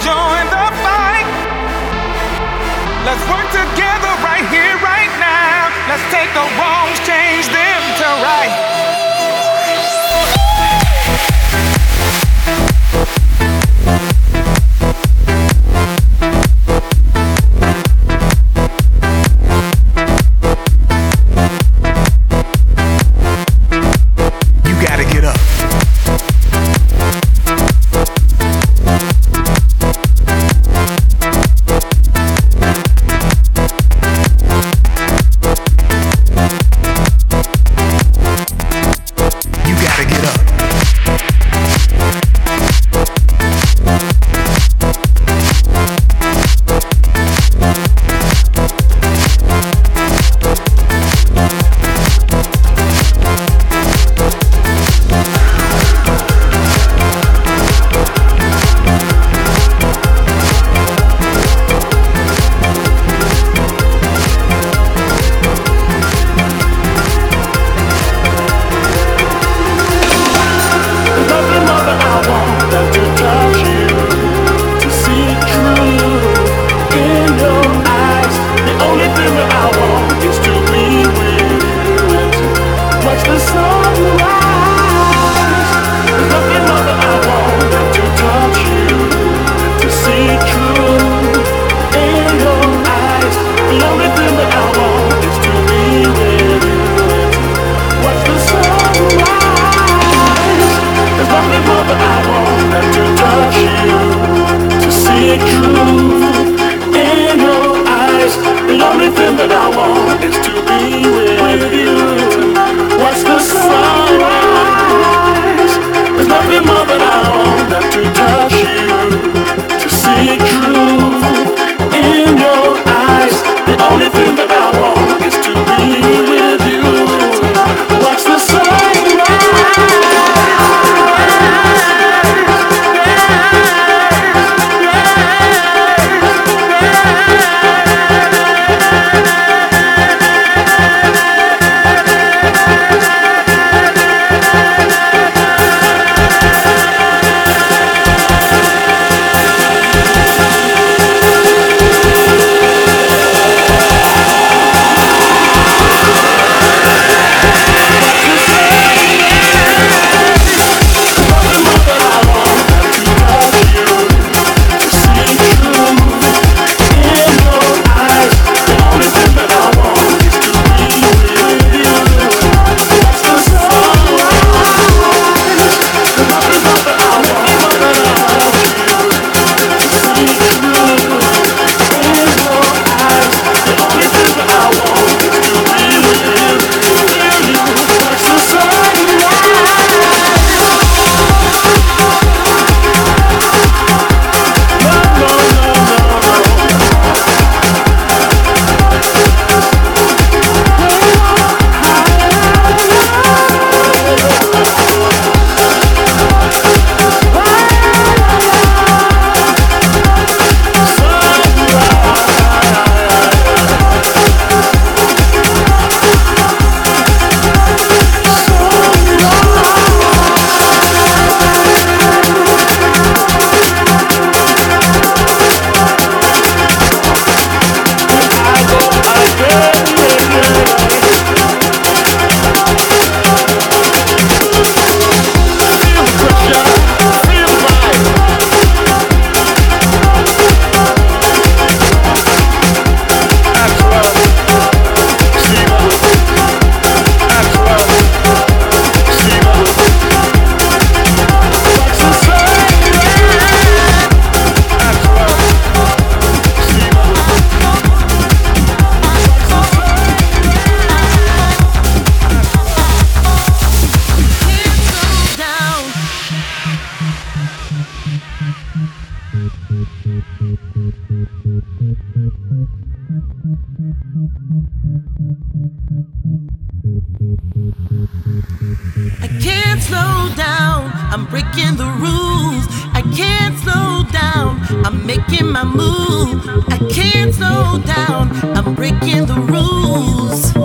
join the fight. Let's work together right here, right now. Let's take the wrongs, change them to right. making my move. I can't slow down. I'm breaking the rules.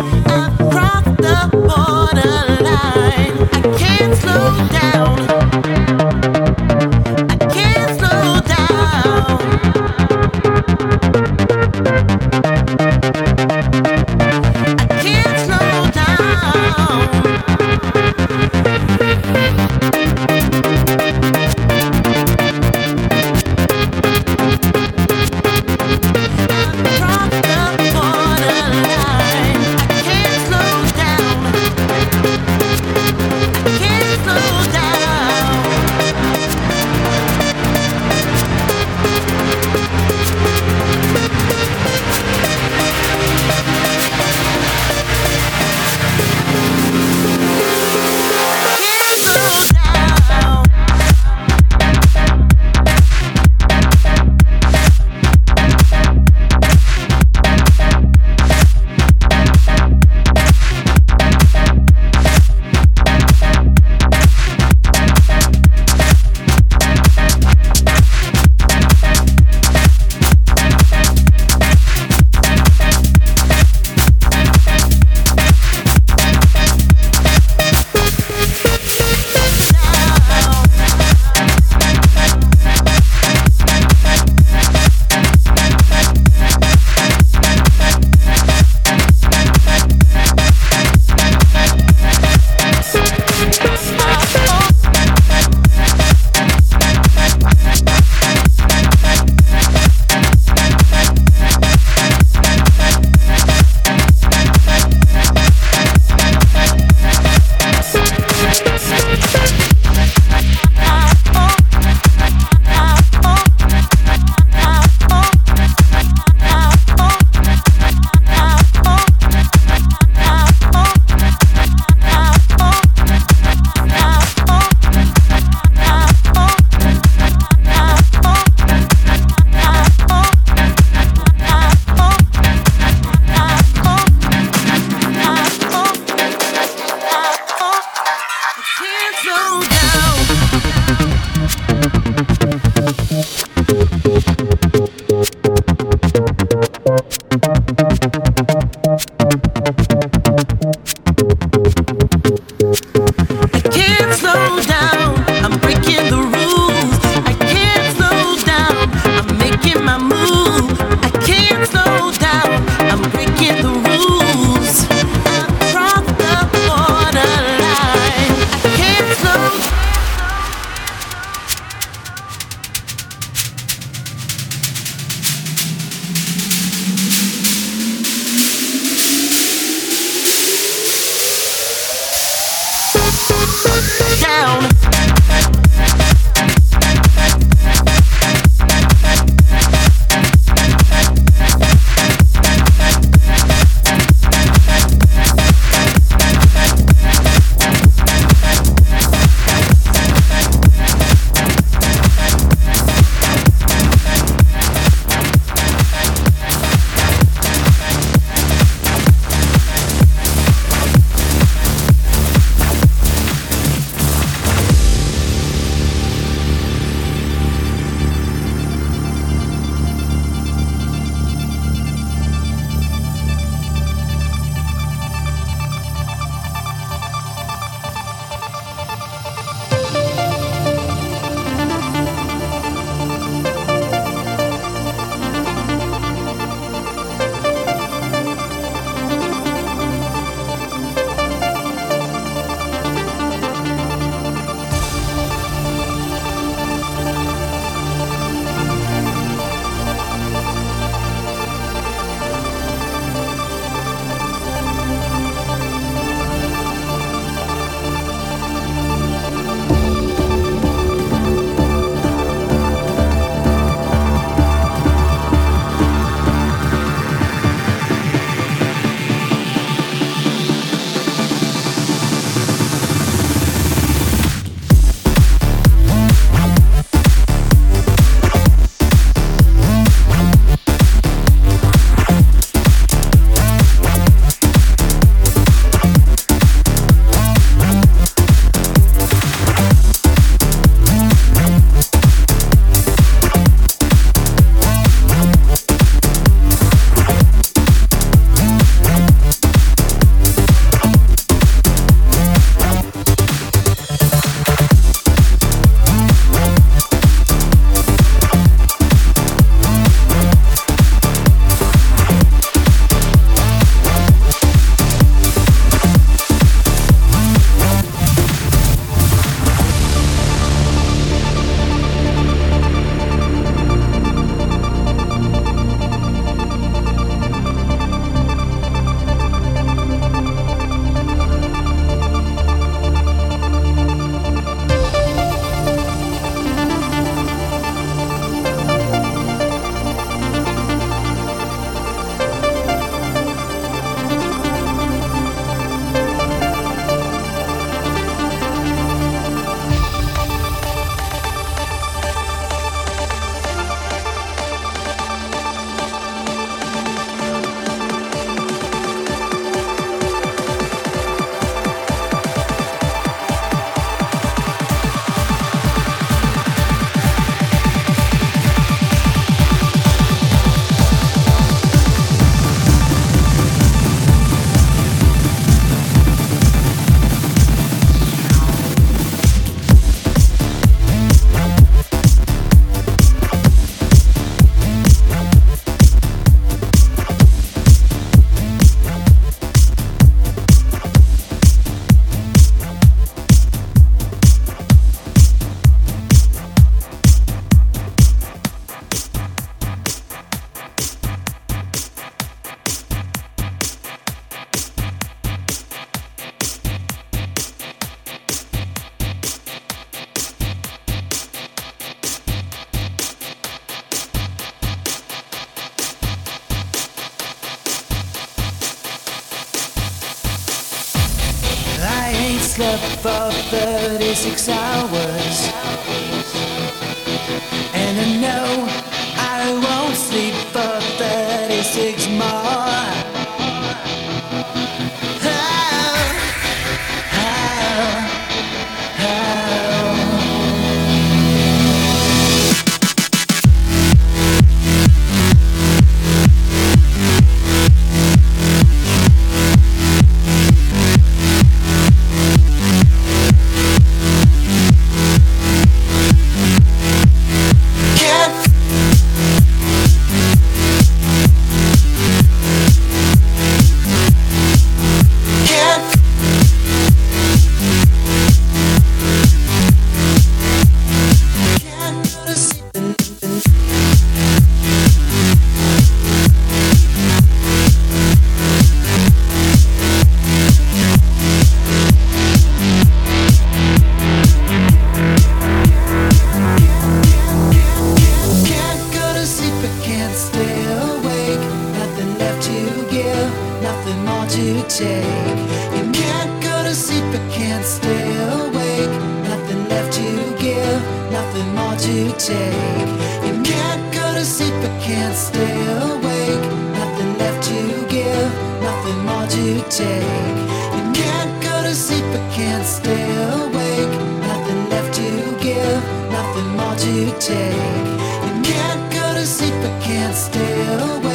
to take. You can't go to sleep but can't stay awake. Nothing left to give, nothing more to take. You can't go to sleep but can't stay awake. Nothing left to give, nothing more to take. You can't go to sleep but can't stay awake. Nothing left to give, nothing more to take. You can't go to sleep but can't stay awake.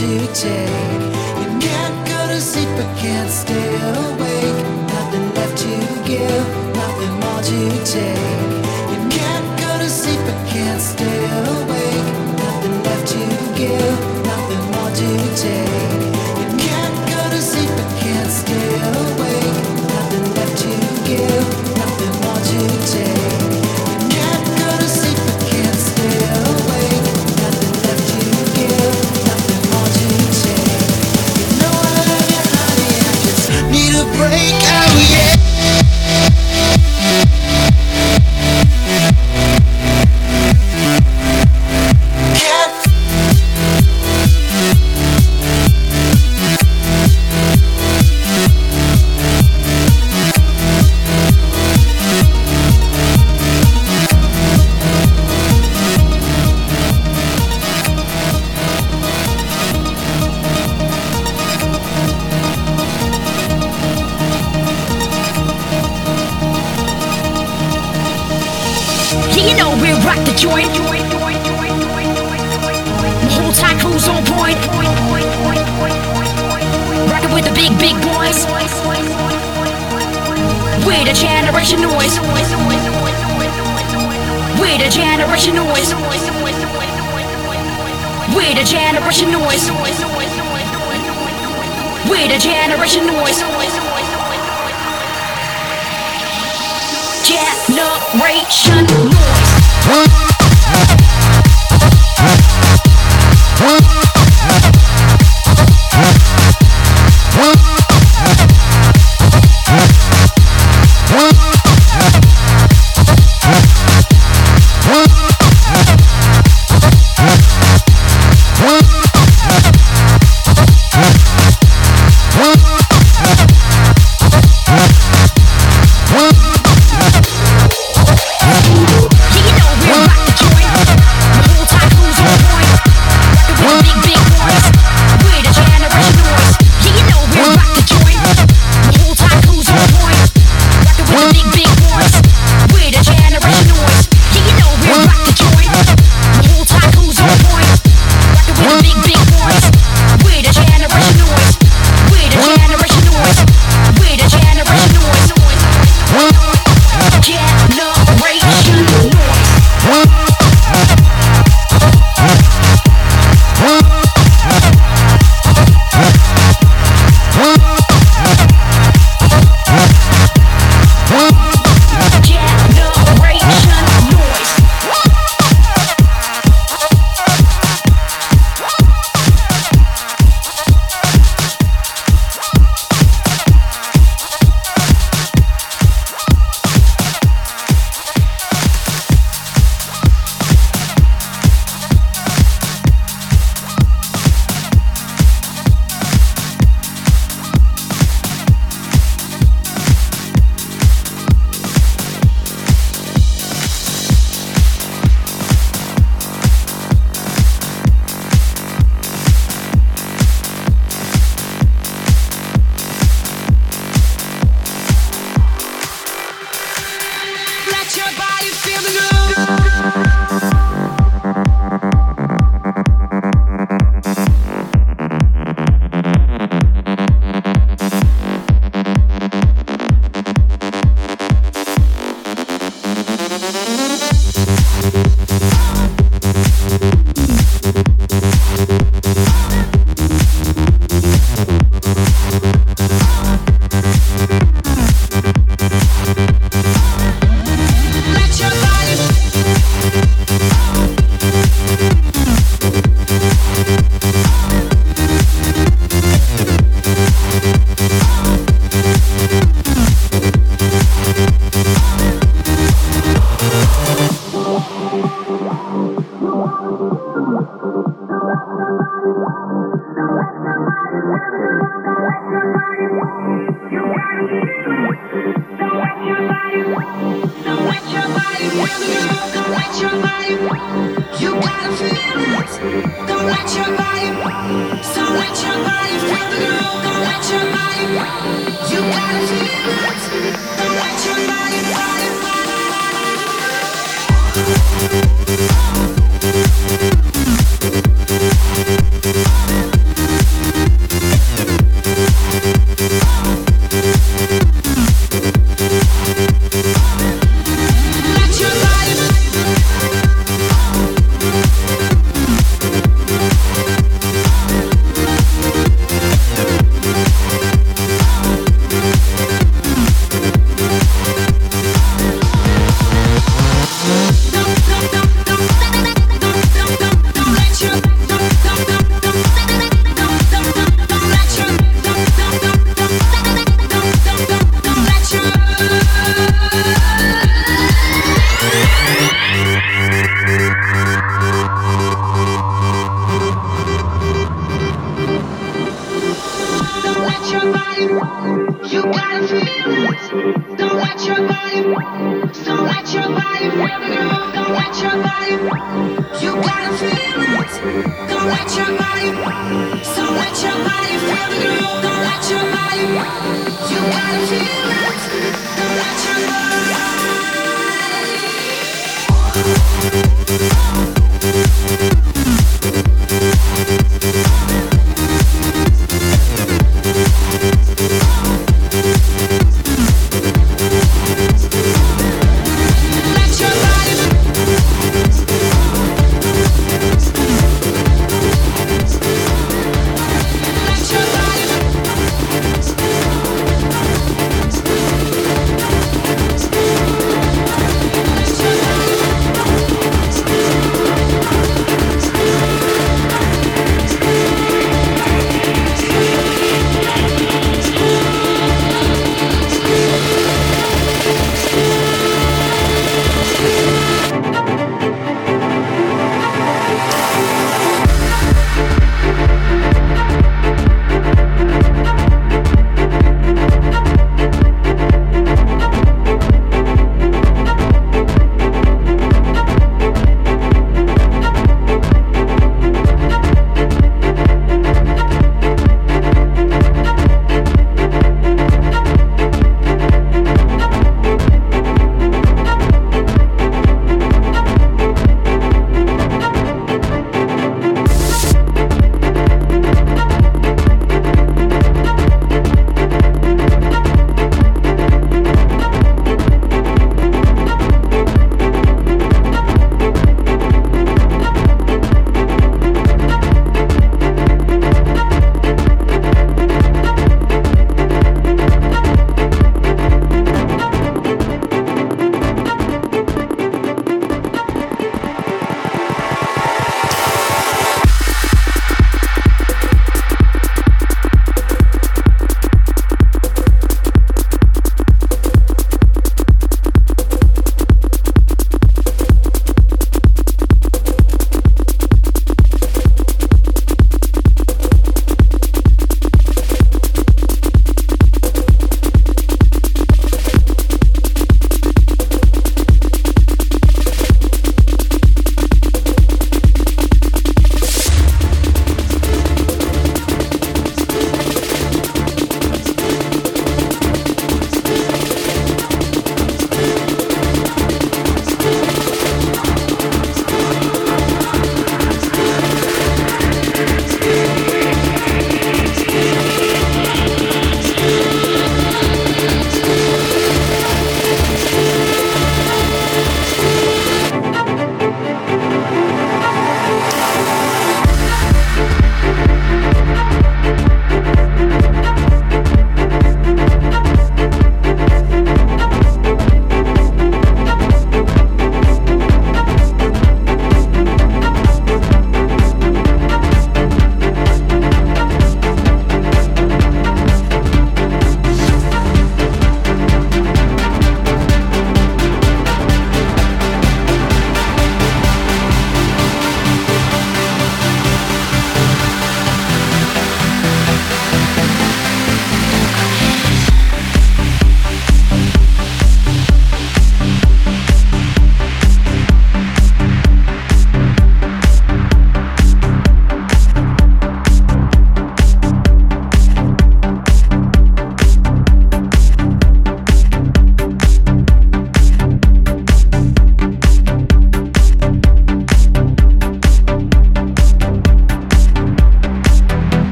to take. You can't go to sleep, but can't stay awake. Nothing left to give, nothing more to take. You can't go to sleep, but can't stay awake. Nothing left to give, nothing more to take. We're the generation noise. We're the generation noise. Generation noise.